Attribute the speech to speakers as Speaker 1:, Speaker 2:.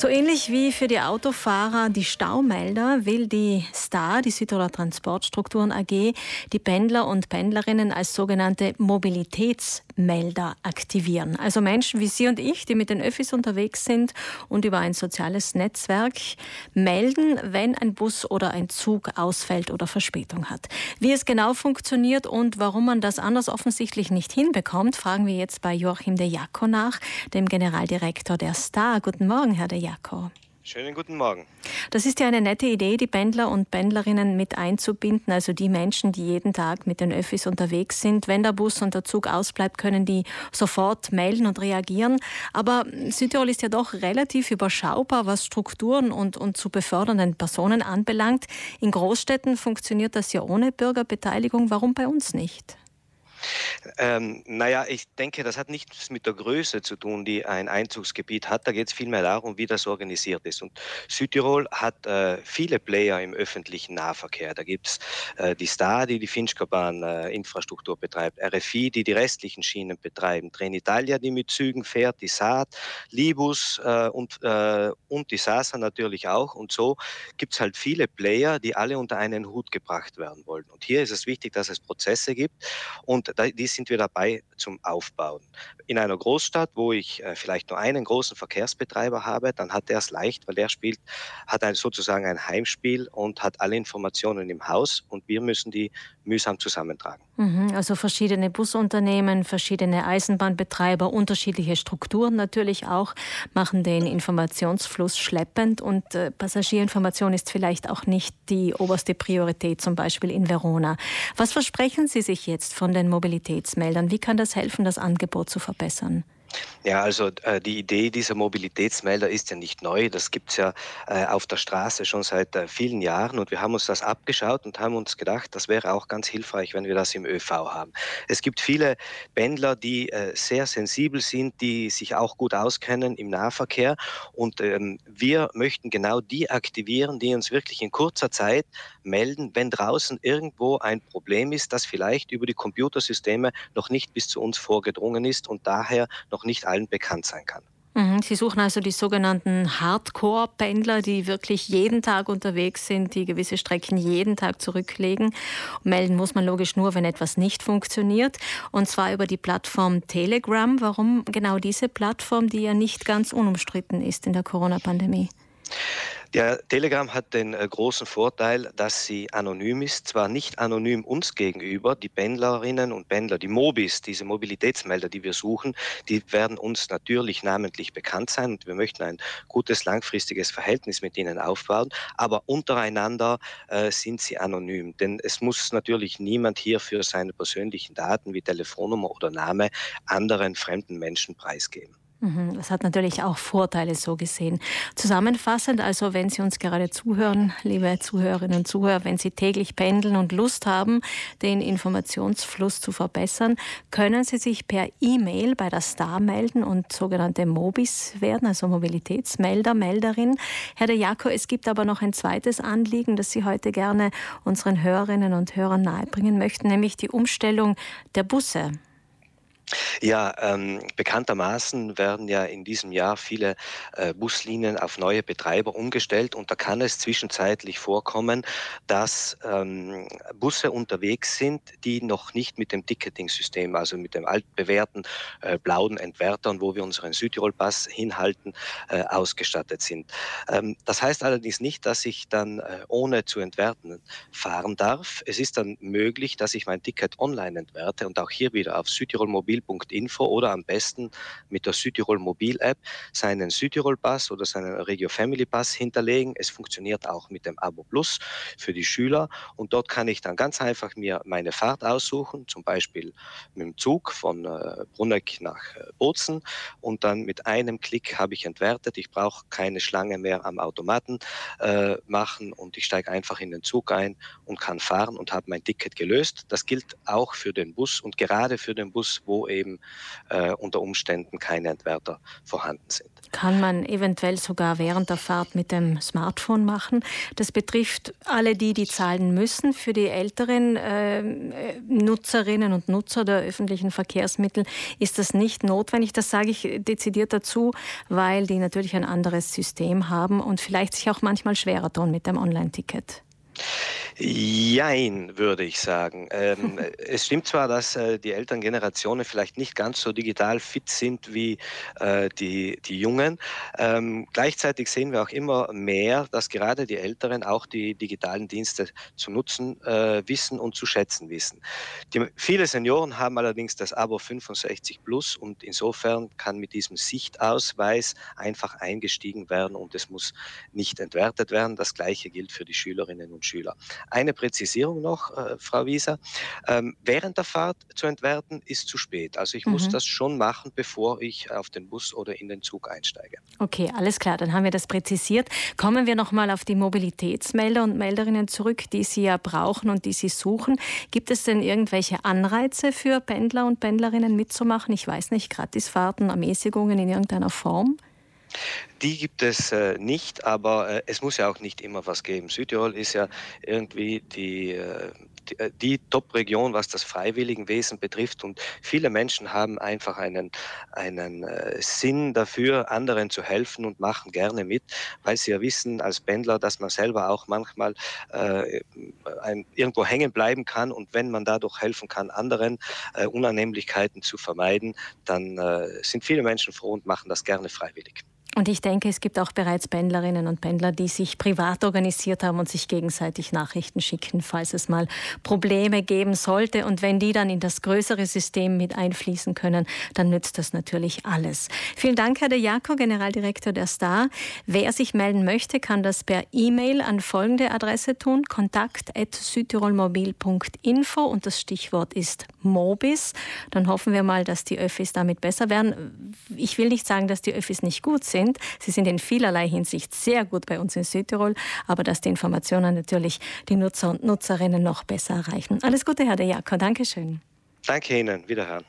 Speaker 1: So ähnlich wie für die Autofahrer die Staumelder will die STAR, die Südtiroler Transportstrukturen AG, die Pendler und Pendlerinnen als sogenannte Mobilitätsmelder aktivieren. Also Menschen wie Sie und ich, die mit den Öffis unterwegs sind und über ein soziales Netzwerk melden, wenn ein Bus oder ein Zug ausfällt oder Verspätung hat. Wie es genau funktioniert und warum man das anders offensichtlich nicht hinbekommt, fragen wir jetzt bei Joachim de Jacco nach, dem Generaldirektor der STAR. Guten Morgen, Herr de Jacco.
Speaker 2: Schönen guten Morgen.
Speaker 1: Das ist ja eine nette Idee, die Pendler und Pendlerinnen mit einzubinden, also die Menschen, die jeden Tag mit den Öffis unterwegs sind. Wenn der Bus und der Zug ausbleibt, können die sofort melden und reagieren. Aber Südtirol ist ja doch relativ überschaubar, was Strukturen und, und zu befördernden Personen anbelangt. In Großstädten funktioniert das ja ohne Bürgerbeteiligung. Warum bei uns nicht?
Speaker 2: Ähm, naja, ich denke, das hat nichts mit der Größe zu tun, die ein Einzugsgebiet hat. Da geht es vielmehr darum, wie das organisiert ist. Und Südtirol hat äh, viele Player im öffentlichen Nahverkehr. Da gibt es äh, die Star, die die Finchkerbahn-Infrastruktur äh, betreibt, RFI, die die restlichen Schienen betreiben, Trenitalia, die mit Zügen fährt, die Saat, Libus äh, und, äh, und die Sasa natürlich auch. Und so gibt es halt viele Player, die alle unter einen Hut gebracht werden wollen. Und hier ist es wichtig, dass es Prozesse gibt und die sind wir dabei zum Aufbauen. In einer Großstadt, wo ich äh, vielleicht nur einen großen Verkehrsbetreiber habe, dann hat er es leicht, weil der spielt, hat ein, sozusagen ein Heimspiel und hat alle Informationen im Haus und wir müssen die mühsam zusammentragen.
Speaker 1: Mhm, also verschiedene Busunternehmen, verschiedene Eisenbahnbetreiber, unterschiedliche Strukturen natürlich auch, machen den Informationsfluss schleppend und äh, Passagierinformation ist vielleicht auch nicht die oberste Priorität, zum Beispiel in Verona. Was versprechen Sie sich jetzt von den Mobilitätsmeldern? Wie kann das helfen, das Angebot zu verbessern?
Speaker 2: Ja, also äh, die Idee dieser Mobilitätsmelder ist ja nicht neu. Das gibt's ja äh, auf der Straße schon seit äh, vielen Jahren und wir haben uns das abgeschaut und haben uns gedacht, das wäre auch ganz hilfreich, wenn wir das im ÖV haben. Es gibt viele Pendler, die äh, sehr sensibel sind, die sich auch gut auskennen im Nahverkehr und ähm, wir möchten genau die aktivieren, die uns wirklich in kurzer Zeit melden, wenn draußen irgendwo ein Problem ist, das vielleicht über die Computersysteme noch nicht bis zu uns vorgedrungen ist und daher noch nicht allen bekannt sein kann.
Speaker 1: Mhm, Sie suchen also die sogenannten Hardcore-Pendler, die wirklich jeden Tag unterwegs sind, die gewisse Strecken jeden Tag zurücklegen. Melden muss man logisch nur, wenn etwas nicht funktioniert. Und zwar über die Plattform Telegram. Warum genau diese Plattform, die ja nicht ganz unumstritten ist in der Corona-Pandemie?
Speaker 2: Der Telegram hat den äh, großen Vorteil, dass sie anonym ist, zwar nicht anonym uns gegenüber, die Pendlerinnen und Pendler, die Mobis, diese Mobilitätsmelder, die wir suchen, die werden uns natürlich namentlich bekannt sein und wir möchten ein gutes langfristiges Verhältnis mit ihnen aufbauen, aber untereinander äh, sind sie anonym, denn es muss natürlich niemand hier für seine persönlichen Daten wie Telefonnummer oder Name anderen fremden Menschen preisgeben.
Speaker 1: Mhm, das hat natürlich auch Vorteile so gesehen. Zusammenfassend, also wenn Sie uns gerade zuhören, liebe Zuhörerinnen und Zuhörer, wenn Sie täglich pendeln und Lust haben, den Informationsfluss zu verbessern, können Sie sich per E-Mail bei der Star melden und sogenannte Mobis werden, also Mobilitätsmelder, Melderin. Herr de Jaco, es gibt aber noch ein zweites Anliegen, das Sie heute gerne unseren Hörerinnen und Hörern nahebringen möchten, nämlich die Umstellung der Busse.
Speaker 2: Ja, ähm, bekanntermaßen werden ja in diesem Jahr viele äh, Buslinien auf neue Betreiber umgestellt und da kann es zwischenzeitlich vorkommen, dass ähm, Busse unterwegs sind, die noch nicht mit dem Ticketing-System, also mit dem altbewährten äh, blauen Entwertern, wo wir unseren Südtirol-Pass hinhalten, äh, ausgestattet sind. Ähm, das heißt allerdings nicht, dass ich dann äh, ohne zu entwerten fahren darf. Es ist dann möglich, dass ich mein Ticket online entwerte und auch hier wieder auf Südtirol Mobil mobil.info oder am besten mit der Südtirol Mobil App seinen Südtirol Pass oder seinen Regio Family Pass hinterlegen. Es funktioniert auch mit dem Abo Plus für die Schüler und dort kann ich dann ganz einfach mir meine Fahrt aussuchen, zum Beispiel mit dem Zug von äh, Brunneck nach äh, Bozen und dann mit einem Klick habe ich entwertet. Ich brauche keine Schlange mehr am Automaten äh, machen und ich steige einfach in den Zug ein und kann fahren und habe mein Ticket gelöst. Das gilt auch für den Bus und gerade für den Bus, wo eben äh, unter Umständen keine Entwerter vorhanden sind.
Speaker 1: Kann man eventuell sogar während der Fahrt mit dem Smartphone machen. Das betrifft alle die, die zahlen müssen. Für die älteren äh, Nutzerinnen und Nutzer der öffentlichen Verkehrsmittel ist das nicht notwendig. Das sage ich dezidiert dazu, weil die natürlich ein anderes System haben und vielleicht sich auch manchmal schwerer tun mit dem Online-Ticket.
Speaker 2: Jein, würde ich sagen. Ähm, es stimmt zwar, dass äh, die älteren Generationen vielleicht nicht ganz so digital fit sind wie äh, die, die Jungen. Ähm, gleichzeitig sehen wir auch immer mehr, dass gerade die Älteren auch die digitalen Dienste zu nutzen äh, wissen und zu schätzen wissen. Die, viele Senioren haben allerdings das Abo 65 Plus und insofern kann mit diesem Sichtausweis einfach eingestiegen werden und es muss nicht entwertet werden. Das gleiche gilt für die Schülerinnen und Schüler. Eine Präzisierung noch, äh, Frau Wieser. Ähm, während der Fahrt zu entwerten ist zu spät. Also ich mhm. muss das schon machen, bevor ich auf den Bus oder in den Zug einsteige.
Speaker 1: Okay, alles klar, dann haben wir das präzisiert. Kommen wir nochmal auf die Mobilitätsmelder und Melderinnen zurück, die Sie ja brauchen und die Sie suchen. Gibt es denn irgendwelche Anreize für Pendler und Pendlerinnen mitzumachen? Ich weiß nicht, Gratisfahrten, Ermäßigungen in irgendeiner Form?
Speaker 2: Die gibt es äh, nicht, aber äh, es muss ja auch nicht immer was geben. Südtirol ist ja irgendwie die, äh, die, äh, die Top-Region, was das Freiwilligenwesen betrifft. Und viele Menschen haben einfach einen, einen äh, Sinn dafür, anderen zu helfen und machen gerne mit, weil sie ja wissen als Pendler, dass man selber auch manchmal äh, ein, irgendwo hängen bleiben kann. Und wenn man dadurch helfen kann, anderen Unannehmlichkeiten zu vermeiden, dann sind viele Menschen froh und machen das gerne freiwillig.
Speaker 1: Und ich denke, es gibt auch bereits Pendlerinnen und Pendler, die sich privat organisiert haben und sich gegenseitig Nachrichten schicken, falls es mal Probleme geben sollte. Und wenn die dann in das größere System mit einfließen können, dann nützt das natürlich alles. Vielen Dank, Herr De Jaco, Generaldirektor der Star. Wer sich melden möchte, kann das per E-Mail an folgende Adresse tun: kontakt.südtirolmobil.info und das Stichwort ist Mobis. Dann hoffen wir mal, dass die Öffis damit besser werden. Ich will nicht sagen, dass die Öffis nicht gut sind sind. Sie sind in vielerlei Hinsicht sehr gut bei uns in Südtirol, aber dass die Informationen natürlich die Nutzer und Nutzerinnen noch besser erreichen. Alles Gute, Herr De Jakob. Dankeschön.
Speaker 2: Danke Ihnen. Wiederhören.